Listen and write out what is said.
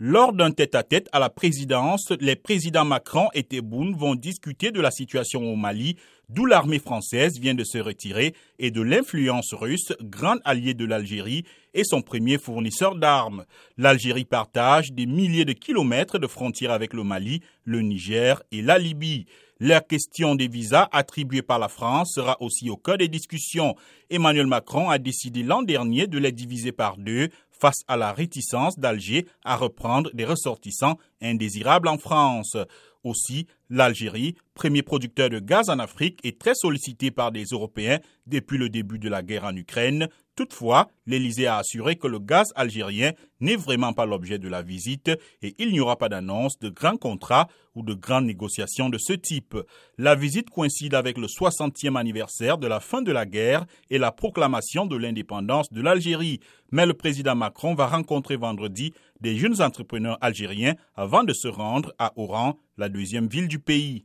Lors d'un tête-à-tête à la présidence, les présidents Macron et Tebboune vont discuter de la situation au Mali, d'où l'armée française vient de se retirer, et de l'influence russe, grande alliée de l'Algérie et son premier fournisseur d'armes. L'Algérie partage des milliers de kilomètres de frontières avec le Mali, le Niger et la Libye. La question des visas attribués par la France sera aussi au cœur des discussions. Emmanuel Macron a décidé l'an dernier de les diviser par deux face à la réticence d'Alger à reprendre des ressortissants indésirables en France. Aussi, l'Algérie, premier producteur de gaz en Afrique, est très sollicitée par des Européens depuis le début de la guerre en Ukraine. Toutefois, l'Élysée a assuré que le gaz algérien n'est vraiment pas l'objet de la visite et il n'y aura pas d'annonce de grands contrats ou de grandes négociations de ce type. La visite coïncide avec le 60e anniversaire de la fin de la guerre et la proclamation de l'indépendance de l'Algérie. Mais le président Macron va rencontrer vendredi des jeunes entrepreneurs algériens avant de se rendre à Oran, la deuxième ville du pays.